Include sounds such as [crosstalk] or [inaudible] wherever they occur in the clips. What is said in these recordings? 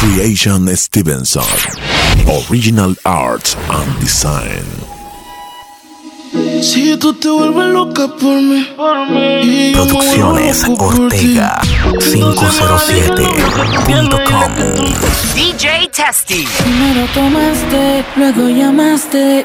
Creation Stevenson. Original Art and Design. Si tú te vuelves loca por mí, Producciones Ortega 507.com DJ Testy. Primero tomaste, luego llamaste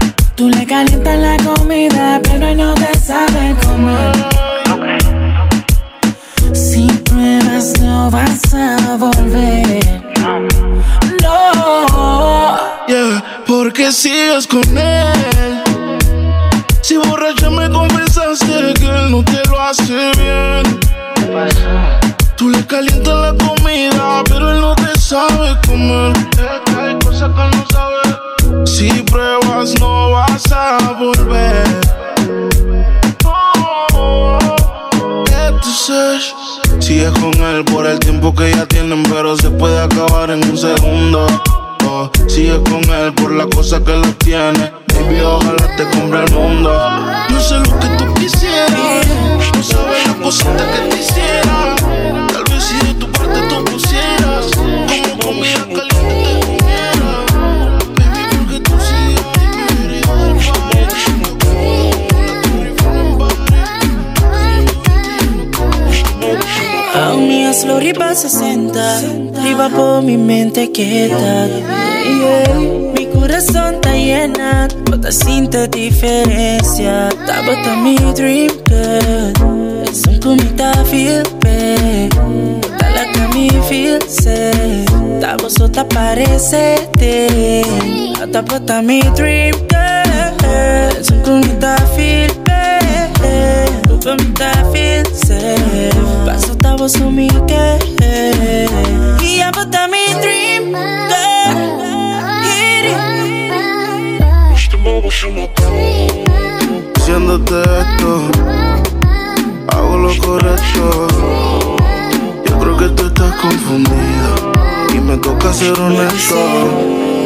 Tú le calientas la comida, pero él no te sabe comer. Si pruebas, no vas a volver. No. yeah, porque sigues con él. Si borracha me confesaste que él no te lo hace bien. Tú le calientas la comida, pero él no te sabe comer. Es que hay cosas que él no sabe. Si pruebas, no vas a volver. Entonces, sigues con él por el tiempo que ya tienen, pero se puede acabar en un segundo. Oh, sigues con él por la cosa que lo tiene. Mente quieta Yeah. Mi corazón está llena Toda siente diferencia. Está bota mi dream girl. Es un comita feel bad Toda la que me feel safe Está vosotras parecete Está bota mi dream girl. Es un comita feel bad comita feel safe Paso tavo su mi que Y ya bota mi Haciéndote esto, hago lo correcto. Yo creo que tú estás confundida y me toca ser honesto.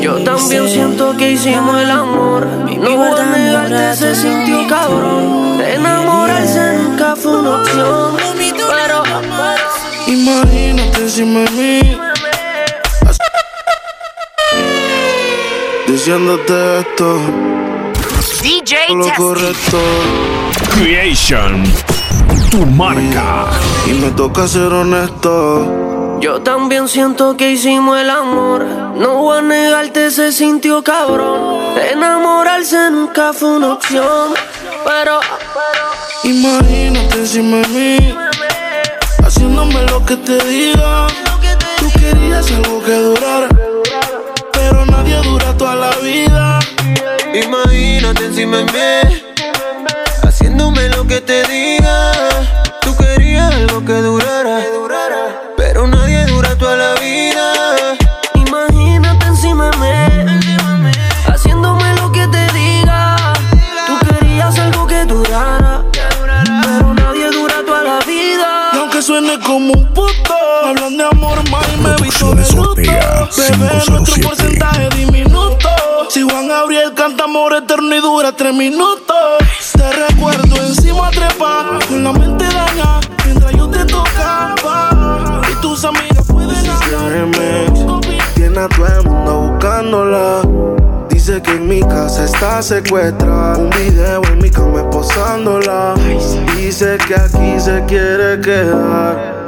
Yo también siento que hicimos el amor. Mi No voy verdad, a negarte, se sintió cabrón. Enamorarse nunca fue una opción. Pero, Imagínate encima de mí. Diciéndote esto, DJ lo correcto. Creation. Tu marca. Y me toca ser honesto. yo también siento que hicimos el amor. No voy a negarte, se sintió cabrón. Enamorarse nunca fue una opción. Pero, Imagínate encima de mí. Haciéndome lo que te diga. Tú querías algo que durara. Pero nadie dura toda la vida. Imagínate encima de mí. Haciéndome lo que te diga. Tú querías algo que durara. Pero nadie dura toda la vida. Imagínate encima de mí. Haciéndome lo que te diga. Tú querías algo que durara. Pero nadie dura toda la vida. Y aunque suene como un puto, hablan de amor y me visto de. Ortega, Bebé, nuestro 507. porcentaje diminuto. Si Juan Gabriel canta amor eterno y dura tres minutos. Te recuerdo encima trepa, con la mente daña, mientras yo te tocaba. Y tus amigas pueden hablar. Tiene a todo el mundo buscándola. Dice que en mi casa está secuestrada. Un video en mi cama esposándola. Dice que aquí se quiere quedar.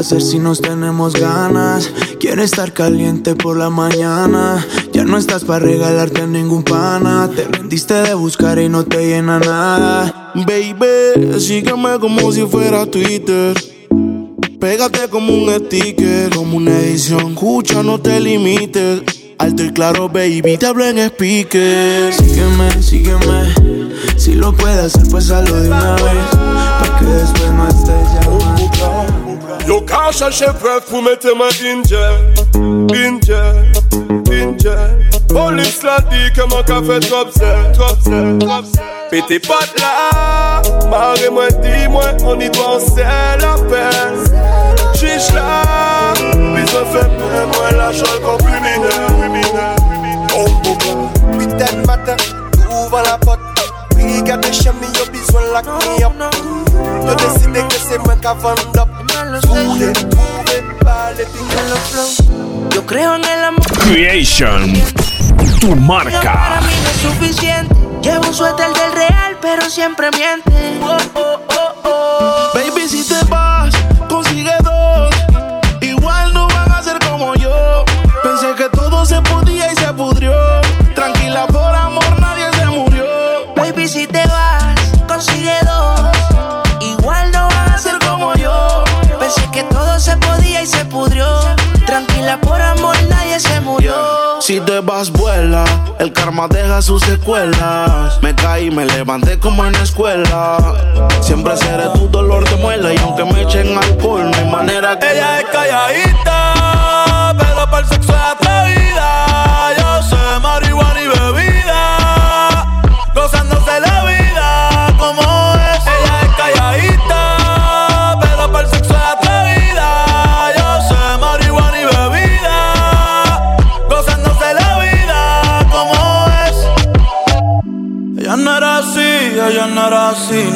hacer si nos tenemos ganas? Quiero estar caliente por la mañana. Ya no estás para regalarte a ningún pana. Te rendiste de buscar y no te llena nada. Baby, sígueme como si fuera Twitter. Pégate como un sticker, como una edición. Escucha, no te limites. Alto y claro, baby, te hablo en speaker. Sígueme, sígueme. Si lo puedes hacer, pues hazlo de una vez. Pa' que después no estés llamando. Yo ka chache pref pou mette ma inje Inje, inje Polis la di keman ka fe trop zè, trop zè, trop zè Pete la, mare mwen di mwen On y doan se la la, bizon fe pe mwen la chol kon la pot Regarde chez moi, yo besoin la me up. Yo décidé que c'est moi qui vend up. Trouvé, trouvé, pas les flow. Yo creo en el amor. Creation. Tu Para marca. mí no es suficiente. Llevo un suéter del real, pero siempre miente. Oh, oh, oh, oh. Baby, si te El karma deja sus secuelas. Me caí, me levanté como en la escuela. Siempre seré tu dolor de muela. Y aunque me echen alcohol, no hay manera que. Ella es calladita, pero para el sexo es atrevida. Yo sé marihuana y bebida,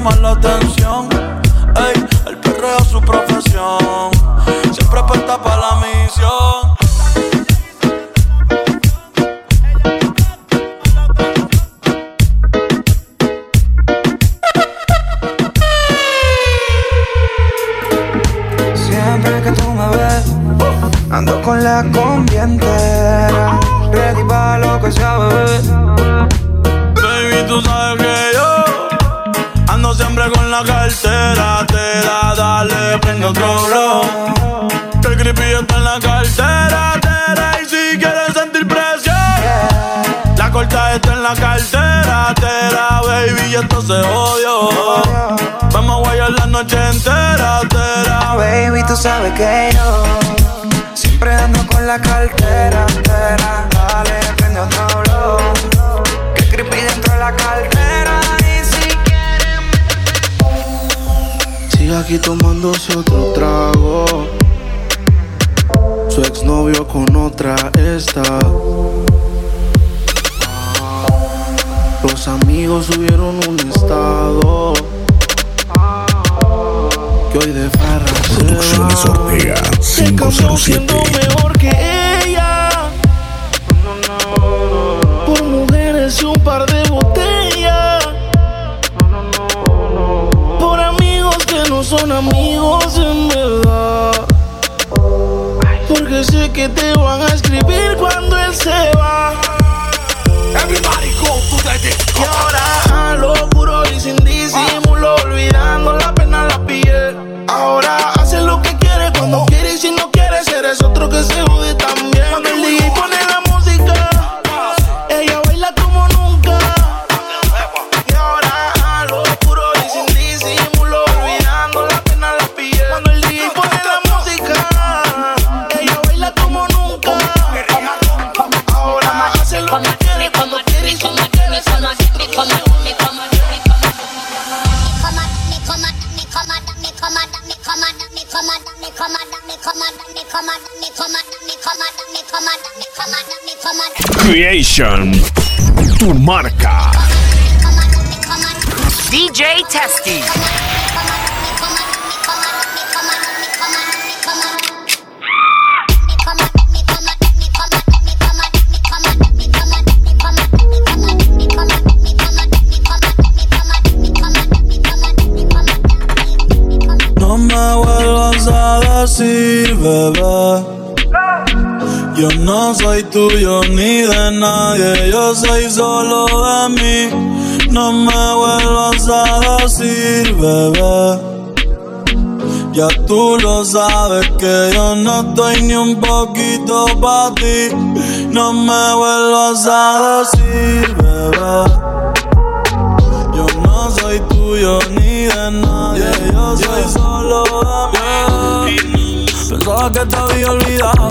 llama la atención. El perreo es su profesión. Siempre apuesta para la misión. Prende otro blow. El creepy está en la cartera. tera, y si quieres sentir presión, la corta está en la cartera. Tera, baby, y esto se odió. Vamos a guayar la noche entera. Tera, Baby, tú sabes que yo siempre ando con la cartera. entera. Dale, prende otro blow. Que creepy dentro de la cartera. Sigue aquí tomándose otro trago. Su exnovio con otra está. Los amigos subieron un estado. Que hoy de farra se Producciones. Ortega Se cambió siendo 507. Son amigos en verdad. Porque sé que te van a escribir cuando él se va. Everybody go to the disco. Y ahora a lo puro y sin disimulo, olvidando la pena la piel. Ahora hace lo que quiere cuando quiere y si no quiere eres otro que se jode también. Creation. Tu marca. DJ Testy. Yo no soy tuyo ni de nadie, yo soy solo de mí. No me vuelvas a decir, bebé. Ya tú lo sabes que yo no estoy ni un poquito para ti. No me vuelvas a decir, bebé. Yo no soy tuyo ni de nadie, yo soy solo de mí. Pensaba que te había olvidado,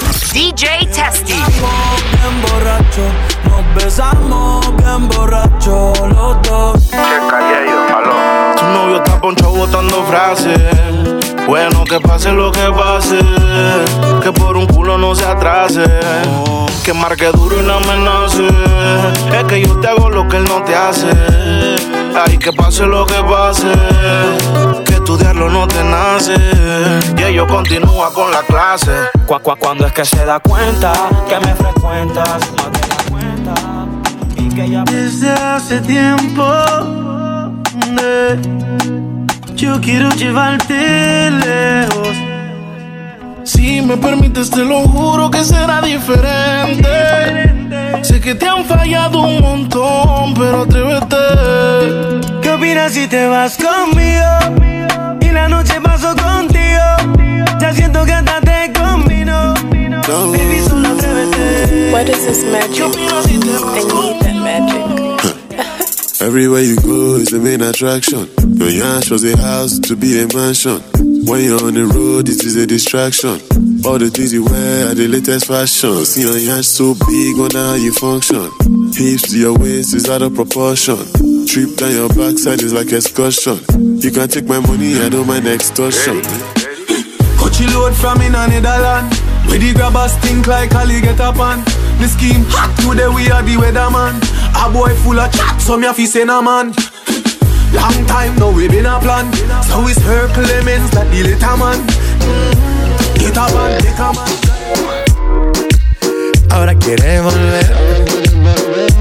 DJ Testy. bien borracho, nos besamos bien borracho los dos. Tu novio está ponchado botando frases. Bueno, que pase lo que pase. Que por un culo no se atrase. Que marque duro y no amenace. Es que yo te hago lo que él no te hace. Ay, que pase lo que pase. Estudiarlo no te nace. Y ellos continúa con la clase. Cu- cu- cuando es que se da cuenta que me frecuentas y que ya Desde hace tiempo eh, yo quiero llevarte lejos. Si me permites, te lo juro que será diferente. Sé que te han fallado un montón, pero atrévete. ¿Qué opinas si te vas conmigo? Y la noche paso contigo. Ya siento que hasta te combino. Baby, solo atrévete. What is this magic? I need that magic. Everywhere you go is the main attraction. Your yash was a house to be a mansion. When you're on the road, it is a distraction. All the things you wear are the latest fashion. See your yash so big, wonder how you function. Hips to your waist is out of proportion. Trip down your backside is like excursion. You can take my money, I don't mind extortion. Coachy load from in a Netherland. Where the grabbers think like Ali get up on. The scheme hot today we are the weatherman. A boy full of chat, so me a fi say nah man. Long time now we been a plan. So it's her Clemens that the little man. Get a man, get a man. Ahora quiere volver.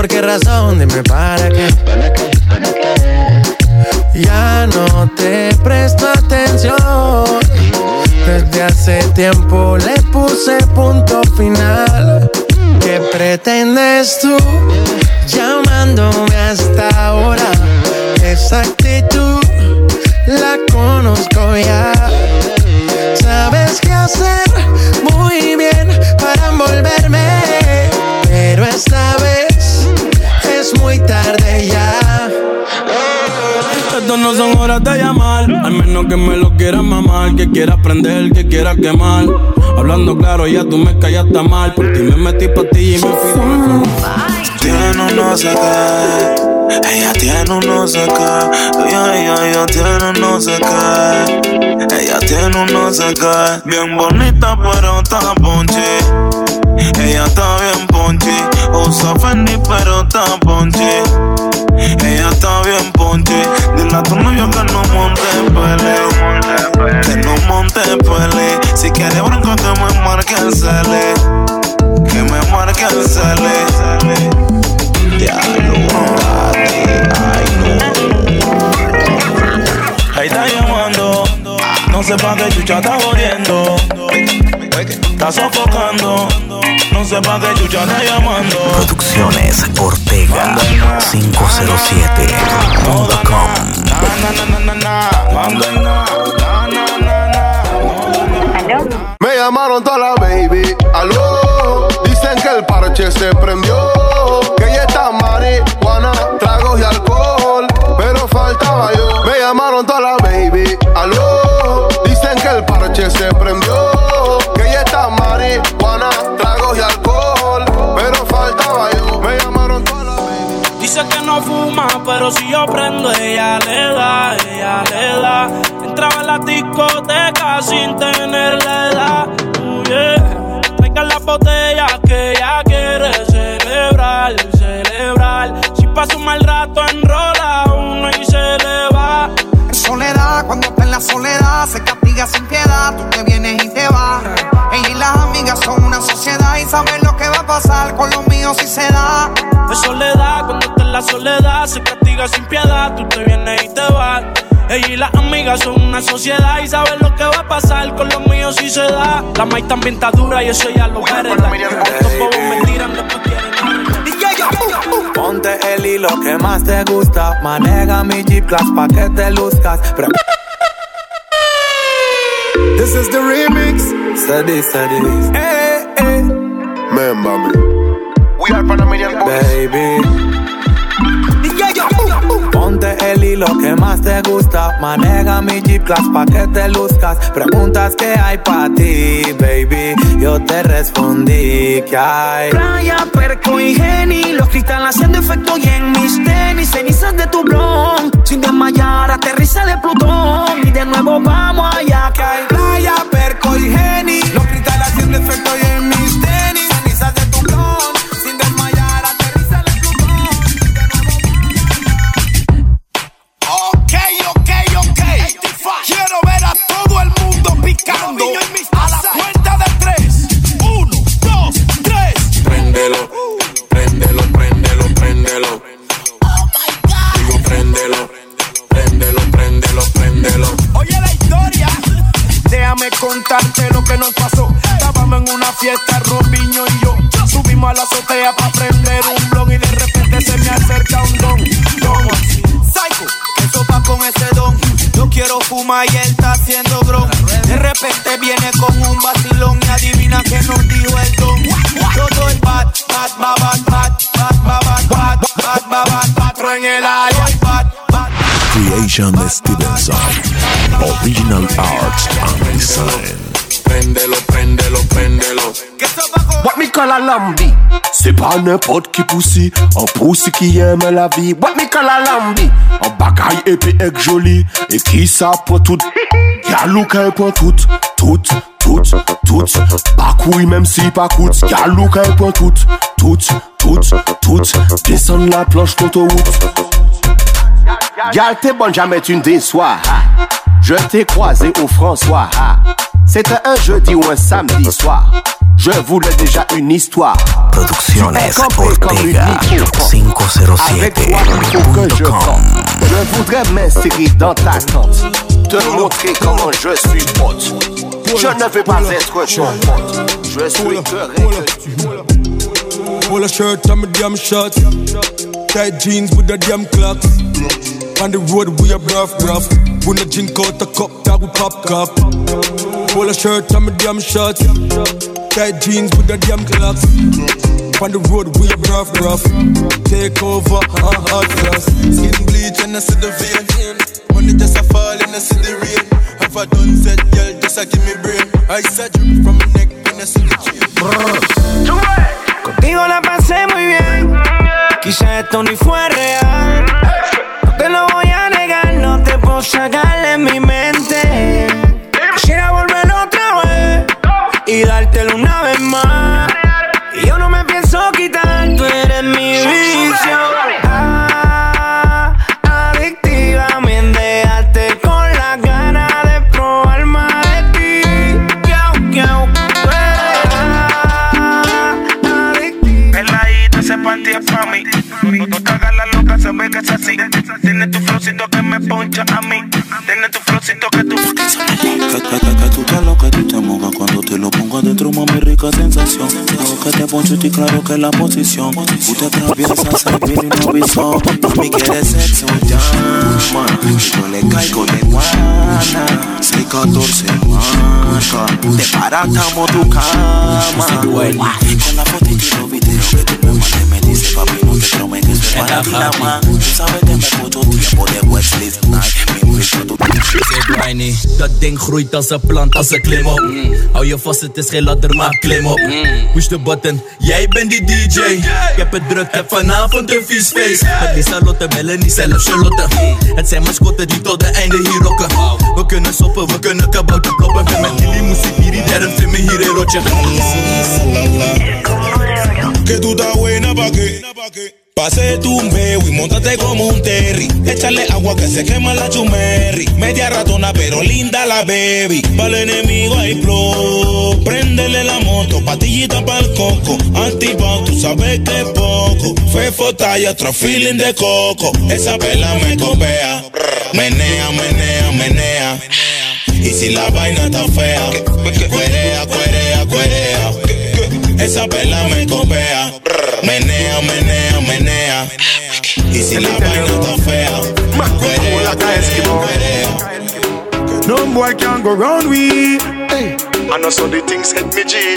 ¿Por qué razón? Dime para qué. Ya no te presto atención. Desde hace tiempo le puse punto final. ¿Qué pretendes tú llamándome hasta ahora? Esa actitud la conozco ya. Sabes qué hacer muy bien No son horas de llamar, al menos que me lo quieras mamar, que quieras prender, que quieras quemar. Hablando claro, ya tú me callaste mal, por ti me metí pa' ti y me fui. Tiene un no sé qué, ella tiene un no sé qué, ella, ella, ella tiene un no sé qué, ella tiene un no sé qué, bien bonita pero está ponche, ella está bien ponche, usa Fendi pero está ponche, ella está bien ponche, dile a tu novio que no monte pele, que no monte pele, si quiere bronco que me marque el cele, que me marque el cele. Ya lo Ahí está llamando, no sé pa' qué chucha está jodiendo. Está sofocando. No sé pa' qué chucha está llamando. Producciones Ortega 507.com Me llamaron toda la baby, aló. Dicen que el parche se prendió. Que ya está marihuana, tragos y alcohol. Pero faltaba yo. Me llamaron toda la baby, aló. Parche se prendió. Que ya está marihuana, tragos y alcohol. Pero faltaba yo. Me llamaron toda la baby. Dice que no fuma, pero si yo prendo, ella le da, ella le da. Entraba en la discoteca sin tener la edad. Uh, yeah. Traigan las botellas que ella quiere celebrar, celebrar. Si pasa un mal rato, enrola uno y se le va. En soledad, cuando está en la soledad, se sin piedad. Tú te vienes y te vas. Ella y las amigas son una sociedad y saben lo que va a pasar con los míos si se da. De soledad, cuando está en la soledad, se castiga sin piedad. Tú te vienes y te vas. Ella y las amigas son una sociedad y saben lo que va a pasar con los míos si se da. La maíz también está dura y eso ya lo hereda. Estos bobos me tiran, quieren Ponte el hilo que más te gusta. Maneja mi Jeep Class pa' que te luzcas. Pre- This is the remix. Steady, steady. Hey, hey. Remember me. We are Panamanian boys. Baby. Ponte el hilo que más te gusta. Maneja mi Jeep Class pa' que te luzcas. Preguntas que hay pa' ti, baby. Yo te respondí que hay. Playa, perco y geni, los cristales haciendo efecto y en mis tenis, cenizas de tu blon. Sin desmayar, aterriza de Plutón y de nuevo vamos allá que hay. Playa, perco y geni, los cristales haciendo efecto y en mis Christian Stevenson. Original Arts and Design. Prendelo, prendelo, prendelo. What me call a lambi? Se pa nepot ki pousi, an pousi ki yeme la vi. What me call a lambi? An bagay epi ek joli, e ki sa pou tout. Gyalou ka e pou tout, tout, tout, tout. Bakouy menm si pakout, gyalou ka e pou tout, tout, tout, tout. Desan la planche konto wout. Gal t'es bonne jamais tu ne déçois Je t'ai croisé au François. C'était un jeudi ou un samedi soir. Je voulais déjà une histoire. Producciones Ortega Avec toi, il faut que je 507.com tente. Je voudrais m'insérer dans ta tente. Te montrer comment je suis pote. Je ne veux pas être pote. Je suis. Pull a shirt and my damn shorts. Tight jeans with the damn clocks. On the road we a rough, rough. We no drink out a cup that we pop cup. Pull a shirt and my damn shorts. Tight jeans with the damn clocks. On the road we a rough, rough. Take over, uh, hot cross. Skin bleach and I see the vein. Money just a fall and I see the rain. Have I done said, Contigo la pasé muy bien. Quizá esto ni fue real. No te lo voy a negar, no te puedo sacar de mi mente. Quisiera volver otra vez y dártelo una vez más. Es así. Tiene tu flowcito que me poncha a mí. Tiene tu flowcito que tú. Que Que, que, que tú te lo que tú te mojas cuando te lo pongo adentro, mami, rica sensación. Lo que te poncho y claro que la posición. Tú te atraviesas bien y no avisó. Mami, quieres sexo, llama. Yo le caigo de guana. 614 marca. Te paratamos tu cama. Con la foto y prometo que eso es para ti nada más. Tú sabes que me puto tiempo de tu Zeg Briny, dat ding groeit als een plant, als een klim op. Hou je vast, het is geen ladder, maar klim op. Push de button, jij bent die DJ. Ik heb het druk, heb vanavond een vies feest. Met die Charlotte, Melanie, zelfs Charlotte. Het zijn mascotten die tot de einde hier rocken. We kunnen soppen, we kunnen kabouter kloppen. Ben met jullie muziek hier, die derde vind me hier in rotje. Que tú estás buena pa' qué? Pase tumbeo y montate como un terry. Échale agua que se quema la chumerri. Media ratona pero linda la baby. Para el enemigo hay flow. Préndele la moto, patillita para el coco. Antipop, tú sabes que es poco. Fefo talla, otro feeling de coco. Esa vela me copea. Menea, menea, menea. Y si la vaina está fea, cuerea, cuerea, cuerea. Esa vela me copea. Menea, menea, menea. Y si la vaina está fea, cuerea, cuerea, cuerea. No boy can go round we. Hey. I know so the things hit me G.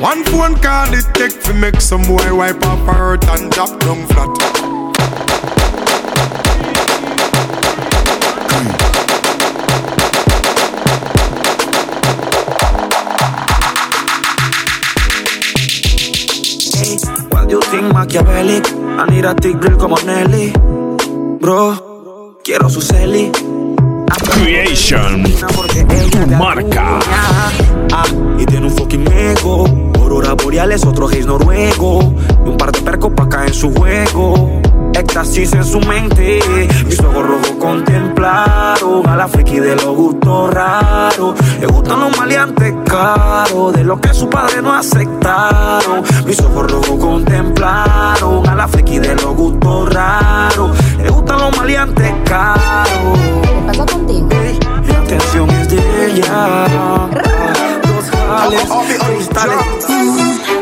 One phone call it take to make some boy wipe up her hurt and drop down flat. What do you think Machiavelli? I need a thick grill como Nelly. Bro, quiero su celi. Creation. Tu marca. Ah, y tiene un fucking ego. Aurora boreales, otro gays noruego. Y un par de percos pa' caer en su juego. Éxtasis en su mente. Mis ojos rojos contemplaron a la friki de los gustos raros. Le gustan los maleantes caros, de lo que su padre no aceptaron. Mis ojos rojos contemplaron a la friki de los gustos raros. Le gustan los maleantes caros. ¿Qué pasa contigo? La atención es de ella. Dos jales, cristales.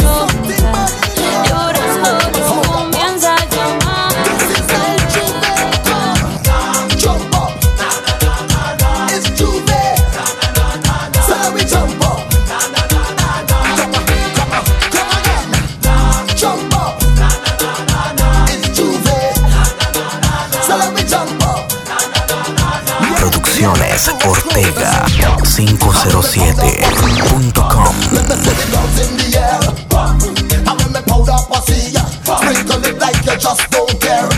Andrés Ortega 507.com just don't care.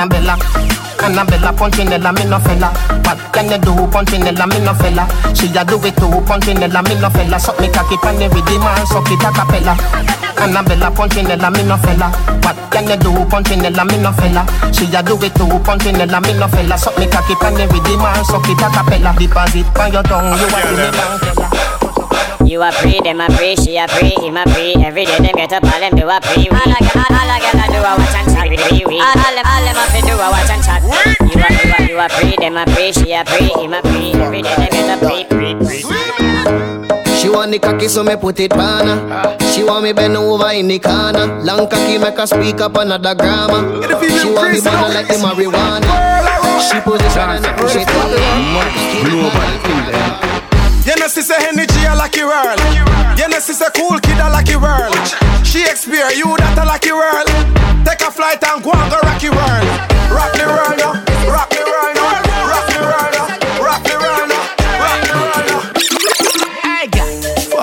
Annabella. Annabella Punchinella, me no fella. What can you do, Punchinella, me no fella? She a do it too, Punchinella, me no fella. Suck me cocky pan the rhythm and suck it a cappella. Annabella Punchinella, me no fella. What can you do, Punchinella, me no fella? She a do it too, Punchinella, me no fella. Suck me cocky pan the rhythm and suck it a cappella. Deposit on your tongue, you a me bank you a free, them a free, she a free, him a free. Every day them get up, all them do a free. All a all, all a girl a do a watch and chat. Wee wee. All, all them, all them a fi do a watch and chat. You a, you a, you a free, them a free, she a free, him a free. Every day them get up, free, free, free. She want the cocky, so me put it on her. She want me bend over in the corner. Long cocky make her speak up another grammar. She want me bend like the marijuana. She position and I push it. You know, she say energy a lucky world. You know, she say cool kid a lucky world. Shakespeare, you that a lucky world. Take a flight and go and go rocky world. Rock the world, no.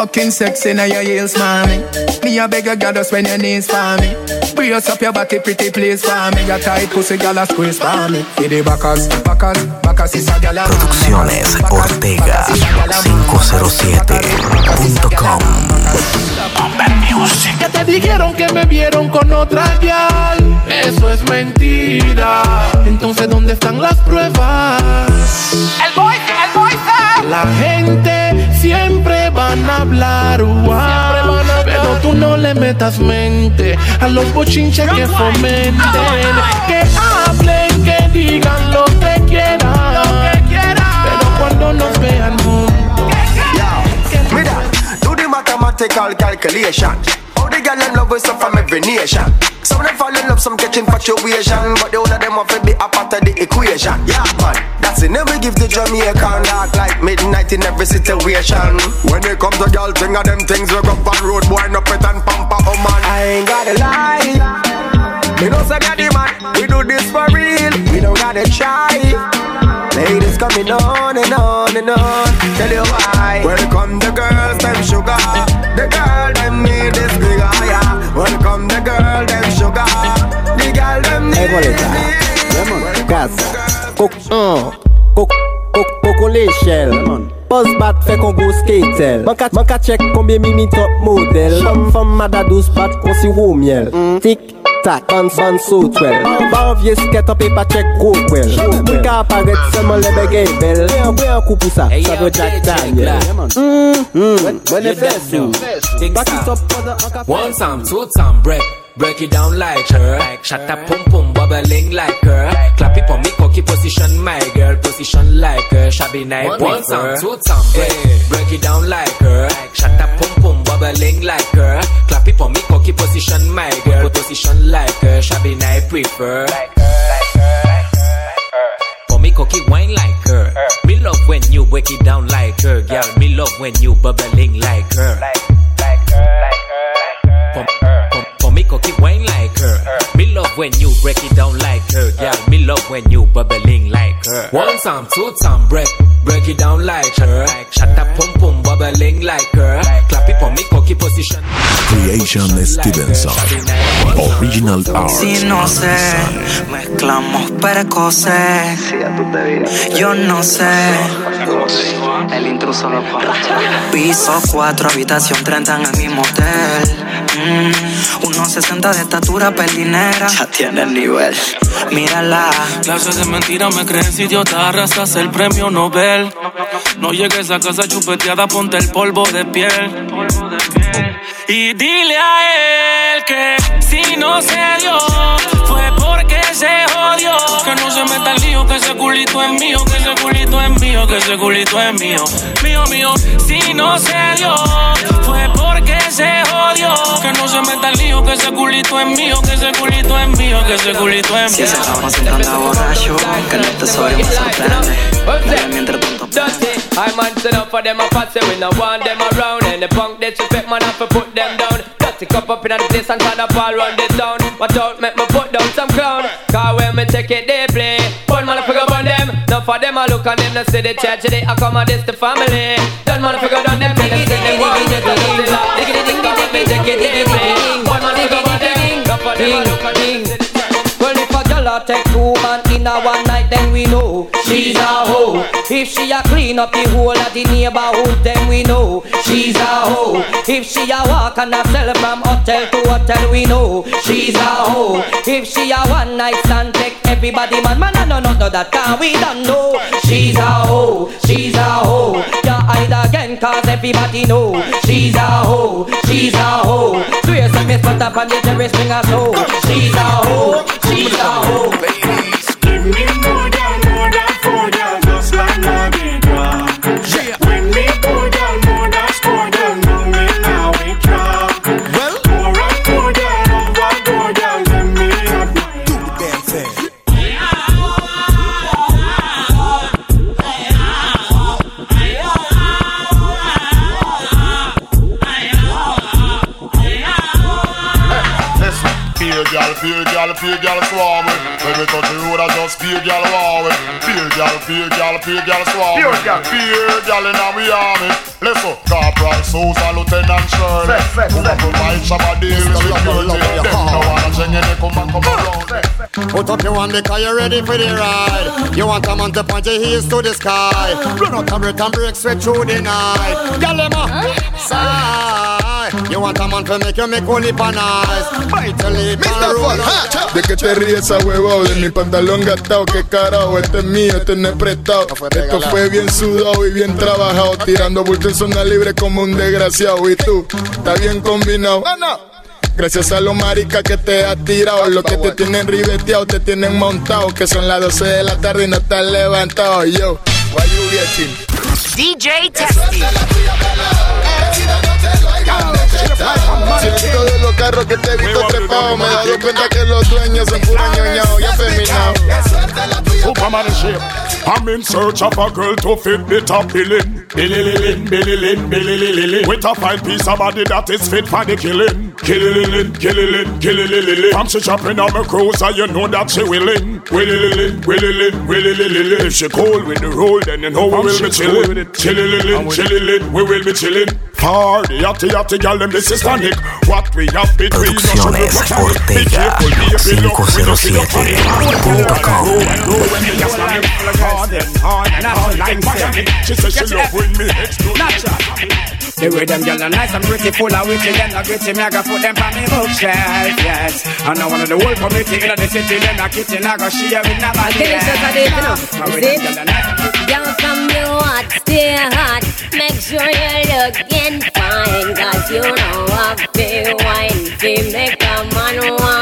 Fucking sexy now your heels, mommy. Me a beg a god just when your knees for me. Brace up your body, pretty please for me. Your tight pussy, gal a squeeze for me. For the backers, backers, backers is a gal a Producciones Ortega 507.com Que te dijeron que me vieron con otra gal. Eso es mentira. Entonces, ¿dónde están las pruebas? El boy, el boy La gente siempre van a hablar, wow, pero tú no le metas mente a los bochinches que fomenten, que hablen, que digan lo que quieran, pero cuando nos vean mathematical calculation. All the girl in love with some from every nation. Some of them fall in love, some catch infatuation, but the whole of them want to be a part of the equation. Yeah, man, that's it. Never give the Jamaican dark like midnight in every situation. When it comes to girl, thing of them things we go on road, boy, no pet and pamper, oh man. I ain't gotta lie. Me know say the man, we do this for real. We don't gotta try. Ladies coming on and on and on. Tell you why. Welcome the girls, them sugar. The girl dem need this nigga, yeah. Welcome the girl dem sugar. The girl dem need hey, this. nigga Gaza, kok an, kok, kok, kok on l'échelle Pos bat fè kon go skatel Man ka chek konbyen mi mi top model. Fom, fom, mada dos bat kon si wou miel. Mm. Tik, tik stat, bounce, bounce so twel Ba an vie sket an pa chek go kwel Mou ka aparet seman le begey bel Mwen an kou pou sa, sa vyo Jack Daniel Mwen e fesou Back it up for the anka fesou One time, two time, break Break it down like her. Shut up, pum pum, bubbling like her. Clap it for me, cocky position, my girl. Position like her. Shabby night, one time, two time, break. Break it down like her. Shut up, pum pum, bubbling like her. Clap it for me, cocky position, my girl. Position like her. Shabby night, prefer. For me, cocky wine like her. Me love when you break it down like her, girl. Me love when you bubbling like her. For, for, for me, cocky wine like her. Me love when you break it down like her, girl. Me love when you bubbling like her. One time, two time, break, break it down like her. Shut up, pum pum, bubbling like her. Clap it for me, cocky position. Creation Stevenson Original Art Si no sé, mezclamos precoces. Yo no sé. El intruso lo Piso 4, habitación 30 en el mismo hotel. Mm, unos 60 de estatura, pelinera. Ya tiene el nivel. Mírala. Clases de mentira me crees idiota, arrastras el premio Nobel. No llegues a casa chupeteada, ponte el polvo de piel. Y dile a él que si no se dio, no se meta el lío, que ese culito es mío, que ese culito es mío, que ese culito es mío. Mío, mío, si no se dio, fue porque se jodió. Que no se meta el lío, que ese culito es mío, que ese culito es mío, que ese culito es Si mío. ese chamo siempre anda borracho, que el tesorio me sorprende. Dale mientras tanto. I man set up for them a patsy, we no want them around. And the punk disrespect man have to put them down. Dirty cup up in the place and try to fall run the town. Watch out, make me me take it, they play. One man figure on them. Now for them, I look on them, they see the church, they accommodate the family. Done man figure on them, they see the they love. Take it, it, take it, they play. One man figure on them. Now for them, I look on them, see the church. Well, if a girl take two man in a one night, then we know she's a hoe. If she a clean up the whole of the neighborhood, then we know she's a hoe. If she a walk and sell from hotel to hotel, we know she's a hoe. If she a one night stand, take everybody man, man, I know not know that can we don't know. She's a hoe, she's a hoe. Yeah, hide again, cause everybody know she's a hoe, she's a hoe. Swear some miss put up on the terrace, bring soul. She's a hoe, she's a hoe. Fear gal, fear gal, fear gal swarm with When we touch the road I just fear gal war with Fear gal, fear gal, fear gal swarm with Fear gal. In our army. Listen, Corporal Sousa, Lieutenant Shirley Who up with my shabba deal with security Them no wanna change any come and come around Put up your one because you're ready for the ride. You want a man to point your heels to the sky. Run out and break and break straight through the night. Galema, You want a man to make you make only pan eyes. Bite your lip and roll on. De que te ríes esa huevado de mi pantalón gastado, que carajo, este es mío, este no es prestado. Esto fue bien sudado y bien trabajado, tirando bulto en zona libre como un desgraciado. Y tú, está bien combinado. Gracias a los maricas que te has tirado, los que te tienen ribeteado, te tienen montado, que son las 12 de la tarde y no estás levantado. Yo, why you getting? DJ Testy. Siento de los carros que te he visto trepado, me he dado cuenta que los dueños son pura ñoñao y afeminados. I'm in search of a girl to fit the top billing. Billy-lin, billy-lin, billy-lin, With a fine piece of body that is fit for the killing. Killing, killing, killing, From she chopping on my cruiser, you know that she willing. Willing, willing, willing, If she cold with the roll, then you know we will be chilling. Chilling, chilling, we will be chilling. Party, yachty, yachty, girl, them this is tonic. What we have between us, we Be careful, be a bit look, we don't see no Producciones Ortega 507.com She says she love when me The way them gyal are nice and pretty, full of witty, them a gritty, me I go put them on me bookshelf, yes. And now one of the whole committee in the city, them a kitty, I go share with nobody Finish us a day, you know. You with them see? gyal are nice and from the hot, stay hot. Make sure you're looking fine. Cause you know a big wine. They make a man walk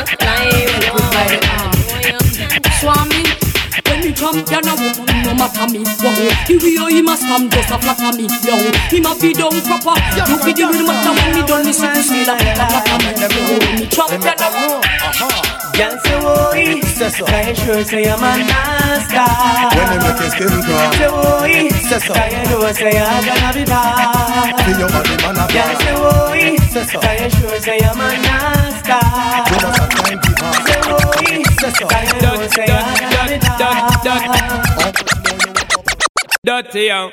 when you a woman, no matter me, wow. The way he must come just a flatter me, yo. He must be down proper. You be the real matter when me done listen to see that flatter me, yo. Me champion a woman. Girl say oi, I sure say I'm a nasty. When they make your skin crawl. Say oi, Say. I know say I'm gonna be bad. See your body man a Girl say oi, I sure say I'm a nasty. You must have time to pass. Say oi, I know say I'm Dirty young.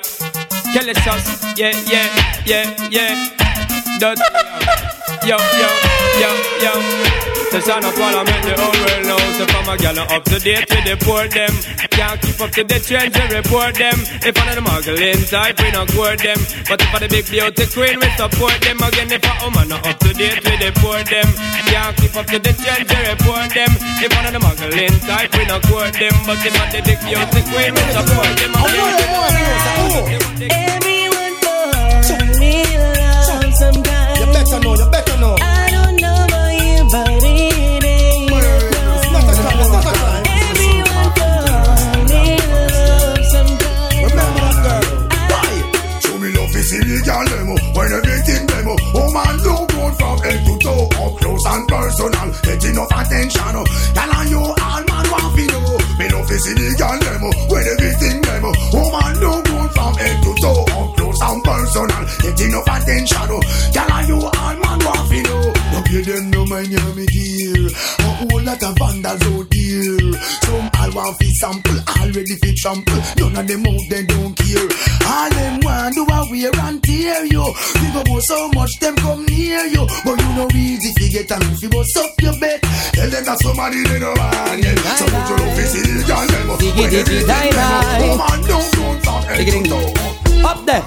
Kelly sauce. Yeah, yeah, yeah, yeah. Dirty. [laughs] Yo, yo, yo, yo. The son of parliament, the whole world knows If I'm a gal not up to date with the poor them. Can't keep up to the trends, we report them. If I'm the muggling type, we not court them. But if I'm the big beauty queen, we support them. Again, if I'm woman not up to date with the poor them. Can't keep up to the trends, we report them. If I'm the muggling type, we not court them. But if I'm the big beauty queen, we support them. Everyone for trample. None of them out they don't care. All them want do a wear and tear you. Go go so much them come near you, but you know easy fi get and if you bust up your bed. Tell them that somebody they no want yet. So put your love fi see the girl them. When they diggy, see die, them, die. don't don't talk. Diggity Up there.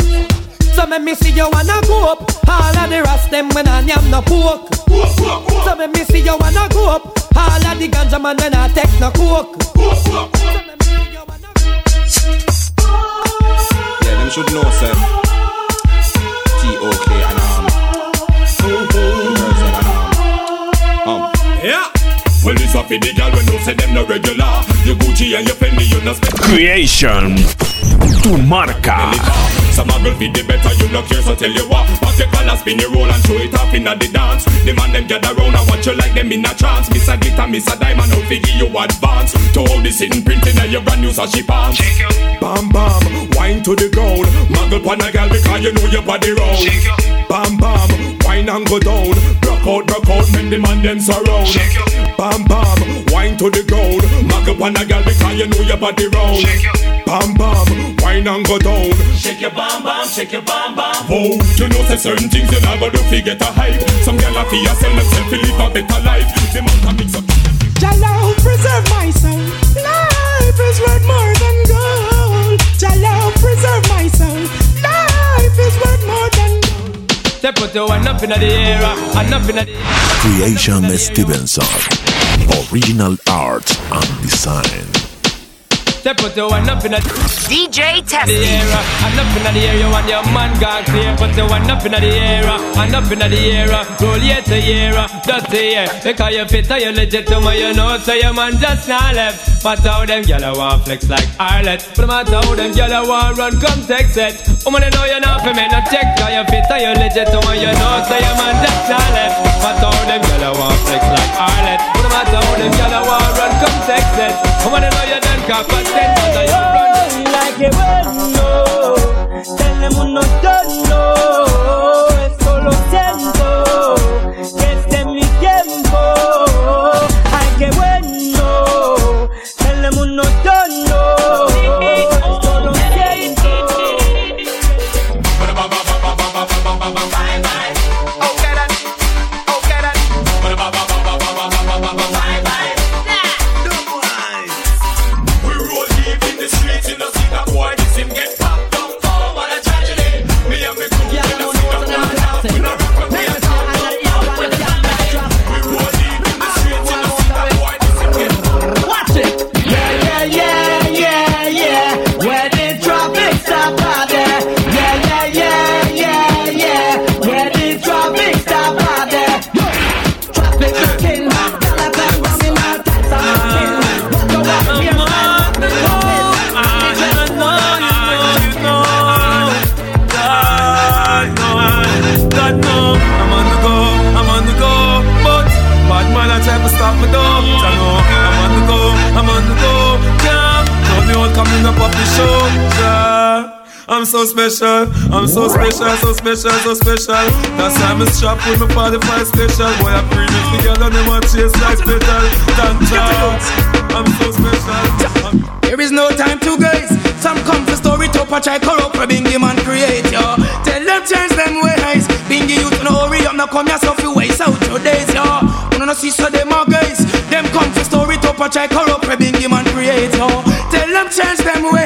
So me me see you wanna go up. All of the rest them when I am no poke. So me me see you wanna go up. All of the ganja man when I take no coke. Them should know, sir. T-O-K and um. girls and um. Um. Yeah. Well, this up for the girl when no say them no regular. Your Gucci and your Fendi, you no spend. Creation. Tu marca. Some a girl feed the better, you no care, so tell you what. Pop your collar, spin your roll and show it off inna the dance. The man them gather round and you like them in a trance. Miss a glitter, miss a diamond, I'll figure you advance. To all the sitting printing and your brand new sashi pants. Bam bam, wine to the ground. Muggle pon a girl because you know your body round. Bam bam, wine and go down. Broke out, broke out, make the man them surround. Bam bam, wine to the ground. Muggle pon a girl because you know your body round. Bam bam, wine and go down. Shake your bam bam, shake your bam bam. Whoa, you know say certain things you never do fi get a hype. Some girl a fi a sell themself fi live a better life. The man can mix up. Jalo, preserve my soul. Life is worth more than gold. Jalo, preserve my soul. Life is worth more than gold. They put up in the air, and up in the Creation Stevenson. Original art and design. They put the one up in the DJ the Testy. air, and up in the you want your man gone clear. Put the one up in the air, and up in the air, roll year to year, just the year. Because you fit and you legit to me, you know, so your man just not left. But how them gyal want flex like Arlet. But no matter how them gyal want run, come text it. Woman, you know you're not for me, no check. Cause you fit and you legit to me, you know, so your man just not left. But how them gyal want flex like Arlet. But no matter how them gyal want run, come text come on know you done, you. Like a no, tell them who not done. With 45 special. Boy, I bring it chase like petal. Tanta, I'm so special. There is no time to guys. Some come for story top a try corrupt for Bingy man create yo. Tell them change them ways. Bingy youth no hurry up, now come yourself you waste out your days yo. Wanna no see so them are guys. Them come for story top a try corrupt for Bingy man create yo. Tell them change them ways.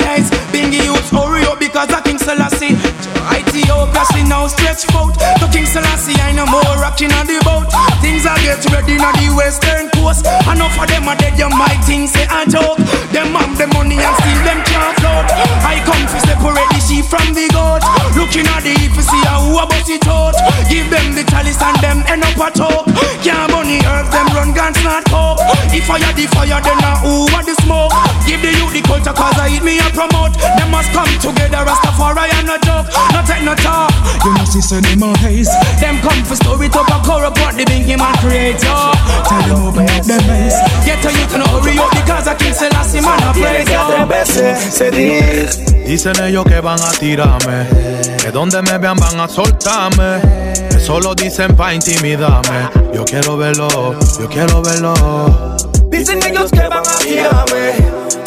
On the western coast. Enough of them are dead, you might think say a joke. Them have the money and still them can't float. I come to separate the sheep from the goat. Looking at the if you see how who about it out. Give them the chalice and them end up a talk. If I had the fire, then now who want the smoke? Give the youth the culture cause I eat me and promote. Them must come together, Rastafari and no joke. No take no talk. You know see so them a haze. Them come for story top a corrupt what the bingy man create yo. Tell them open up them eyes. Get a youth no hurry up because I King Selassie man a praise yo. Dicen ellos que van a tirarme, que donde me vean van a soltarme. Eso lo dicen pa' intimidarme. Yo quiero verlo, yo quiero verlo. Dicen ellos que van a tirarme,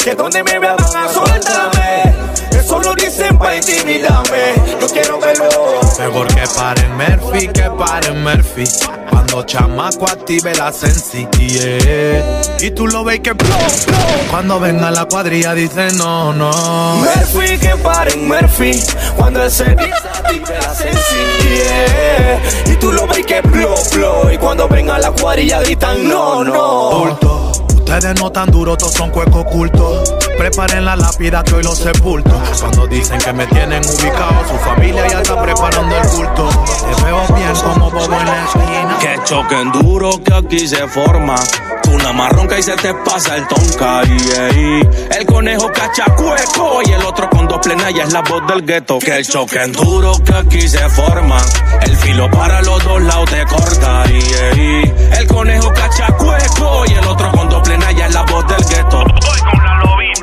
que donde me vean van a soltarme. Eso lo para intimidarme. Yo quiero verlo. Mejor que paren Murphy, que paren Murphy. Cuando chamaco active la sensi, yeah. Y tú lo ves que blow, blow. Cuando venga la cuadrilla dice no, no. Murphy, que paren Murphy. Cuando ese active la sensi, yeah. Y tú lo ves que blow, blow. Y cuando venga la cuadrilla gritan no, no. Bulto. Ustedes no tan duros, todos son cuecos ocultos. Preparen la lápida que hoy los sepulto. Cuando dicen que me tienen ubicado, su familia ya está preparando el culto. Te veo bien como bobo en la esquina. Que choquen duro que aquí se forma. Una marronca y se te pasa el tonka. yeah. El conejo cachacueco y el otro con dos plenas ya es la voz del gueto. Que choquen duro que aquí se forma. El filo para los dos lados te corta. yeah. El conejo cachacueco y el otro con dos plenas ya es la voz del gueto.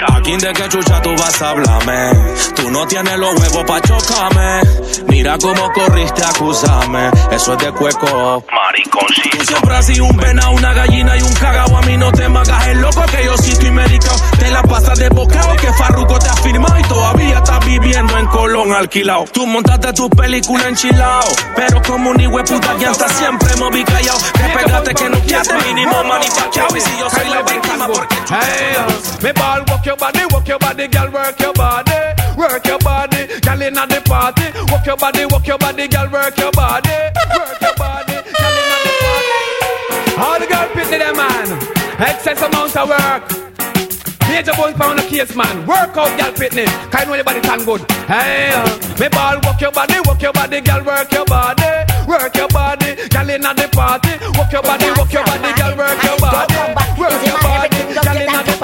Aquí de que chucha tú vas a hablarme. Tú no tienes los huevos pa' chocarme. Mira cómo corriste a acusarme. Eso es de cueco. Mariconcito. Tú siempre has sido un pena, una gallina y un cagao. A mí no te magas el loco que yo sí estoy medicado. Te la pasas de bocado que Farruko te ha firmado y todavía estás viviendo en Colón alquilado. Tú montaste tu película enchilado. Pero como un puta que hasta siempre me vi callado. Te pegaste que no quieres mínimo manifachado. Y si yo soy la víctima porque Hey, me ball, walk your body, walk your body, girl, work your body, work your body, girl inna the party, walk your body, walk your body, girl, work your body, work your body, girl inna the party. All the girl pitney them man, excess amount of work. Major bones pound the case man, work out girl pitney, kind know your body tan good. Hey, uh, me ball, walk your body, walk your body, girl, work your body, work your body, girl inna the party, walk your body, walk your body, girl, work your body, work your body, girl inna the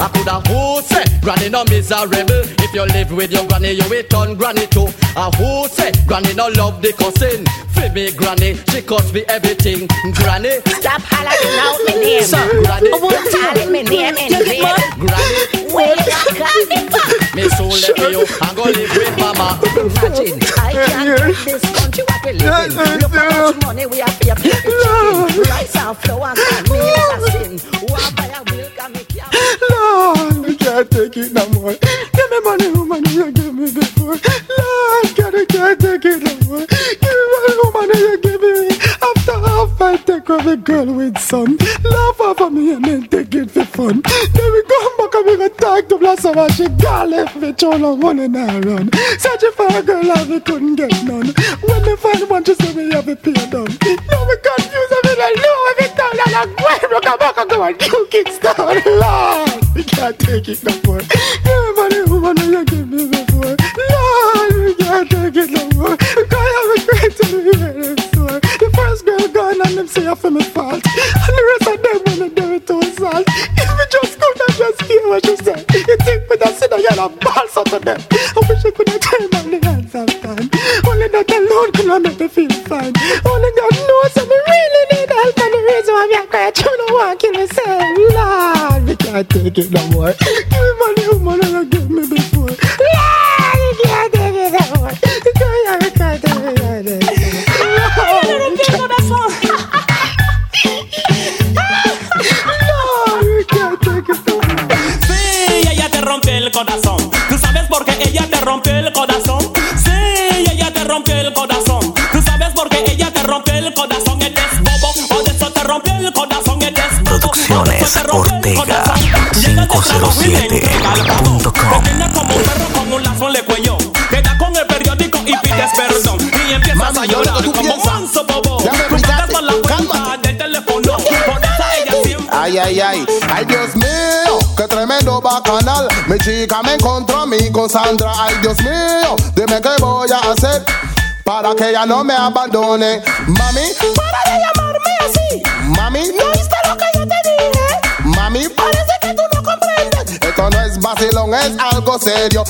I coulda who say granny no miserable. If you live with your granny, you will turn granny too. A who say granny no love the cousin. For me granny, she cost me everything. Granny, Stop hollering out my name. Sir, granny, You're calling my name in vain. Granny, Where you call me from? me soul let me you and go live with mama. Imagine, I can't leave this country what we live in. Look how much money we have to pay for chicken. Rice and flour and meal is a sin. Can't take it no more. Give me money, woman, you give me before. Lord, God, I can't take it no more. Give me money, woman, you give me. After half, I take off a girl with son. Laugh over me and then take it for fun. Then we come back and we go talk to Blossom and she got left me throw long money now run. Searching for a girl and we couldn't get none. When we find one, she say we have a pay down. Now we confused, I mean, I know every time that I'm going, we come back and go and you kickstart. Lord, we can't take it no more. Money, woman, and you give me before. Lord, we can't take it no more. Because I have a great to be here store. The first girl gone and them say I for me fault. And the rest of them they do it to assault. If we just come and just hear what you say. You think we just sit down and balls out of them. I wish I could have turned on the hands of time. Only that alone could have make me feel fine. Only God knows me really need help and the reason why a cry. You know what, kill myself. Lord, can't take it no more. Give me money, woman, and you give me before. Lord, we can't take it no more. We can't, we can't take it no more. Te rompió el corazón. ¿Tú sabes por qué ella te rompió el corazón? Sí, ella te rompió el corazón. ¿Tú sabes por qué ella te rompió el corazón? Eres bobo, de eso te rompió el corazón. Eres bobo, Producciones Ortega 507.com Pequeña como un perro con un lazo en el cuello. Te da con el periódico y pides perdón. Y empiezas a llorar tú como piensas. manso bobo. Ya me por la cuenta del teléfono. Por eso ella siempre. Ay, ay, ay, ay Dios mío, qué tremendo bacanal Mi chica me encontró a mí con Sandra Ay Dios mío, dime qué voy a hacer Para que ella no me abandone Mami, para de llamarme así Mami, ¿no oíste lo que yo te dije? Mami, parece vacilón, es algo serio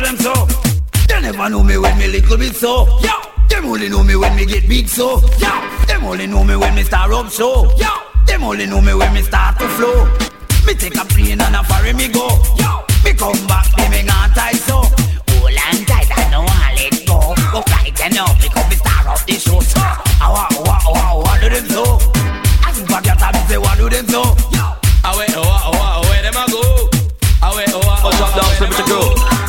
to them so. They never know me when me little bit so. Yeah. Them only know me when me get big so. Yeah. Them only know me when me start up so. Yeah. Them only know me when me start to flow. Me take a plane and a ferry me go. Yo. Me come back, me me not tight so. Hold on tight, I know I let go. Go fight and up, because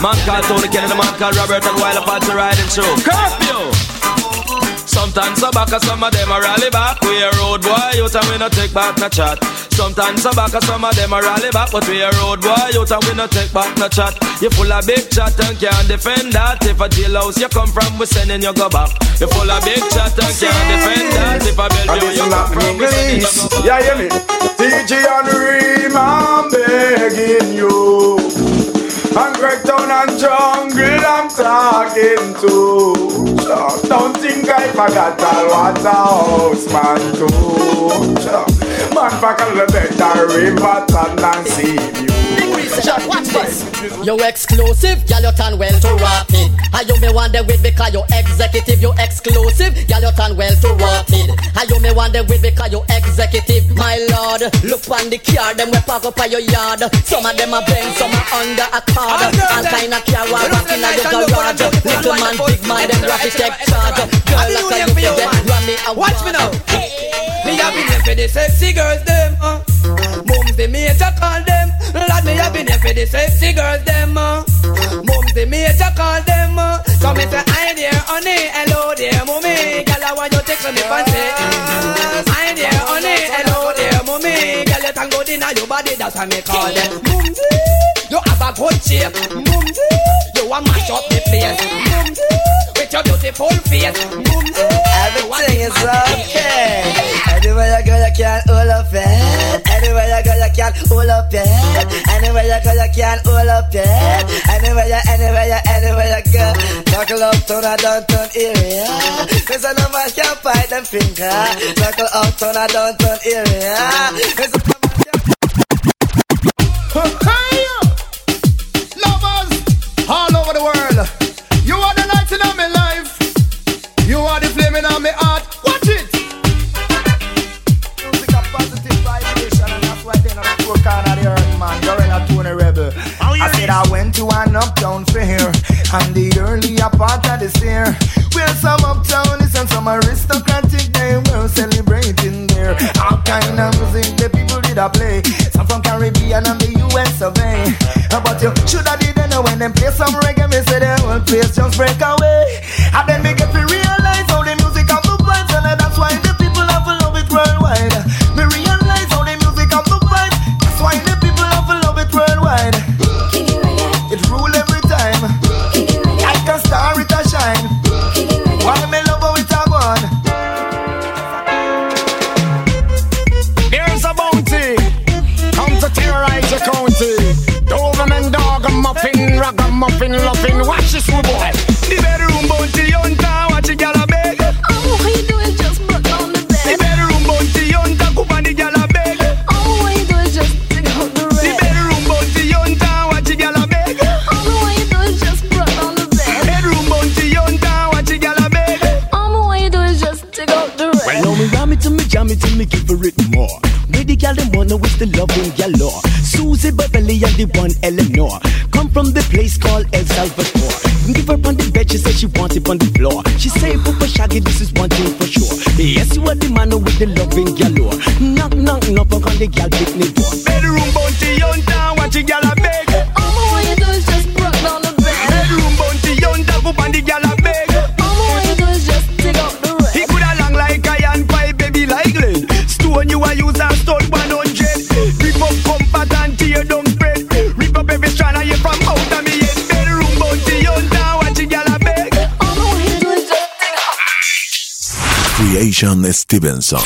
Man called Tony Kenny, the man called Robert, and while apart to riding through. Curfew! Sometimes I back, and some of them a rally back. We a road boy, out and we no take back no chat. Sometimes I back, and some of them a rally back, but we a road boy, out and we no take back no chat. You full of big chat and can't defend that. If a jailhouse you come from, we sending you go back. You full of big chat and can't defend that. If a Belgium you come from, we sending you go back. Yeah, hear me? DJ and Reem, I'm begging you. And Town and Jungle, I'm talking to. Sure. Don't think I forgot all what a house man too. Sure. Man, fuck a little better river and see you. Watch this. You exclusive, girl, you turn well to rapid. And you me wonder with because you executive, you exclusive, girl, you turn well to rapid. And you me wonder with because you executive, my lord. Look on the car, them we park up at your yard. Some of them are bent, some are under a card. And kind of car while rocking at your garage. Little man, big man, them to take charge. Girl, like you get Grammy Watch me now. Me have been here for the sexy girls them. Uh. The sexy girls them. Uh. Mums the major call them. Uh. So me say hi there honey, hello there mommy. Girl I want you take me fancy. Hi there honey, hello there mommy. Girl you tango in your body that's why me call them. Mumsy, you have a good shape. Mumsy, you want mash up the place. Mumsy, with your beautiful face. Mumsy, Everything is okay. Anywhere you go, you can hold up it. Anywhere you, anywhere you, anywhere you go. Knuckle up to the downtown area. Cause no man can't fight them finger. Knuckle up to the downtown area. Cause no Hey, lovers all over the world. You are the light in my life. You are the flame in my heart. I said I went to an uptown fair and the earlier part of this year. Where some uptownies and some aristocratic they were celebrating there. All kind of music the people did a play. Some from Caribbean and the US of A. But you shoulda didn't know when them play some reggae, me say the whole place just break away. And then me get to realize Stevenson.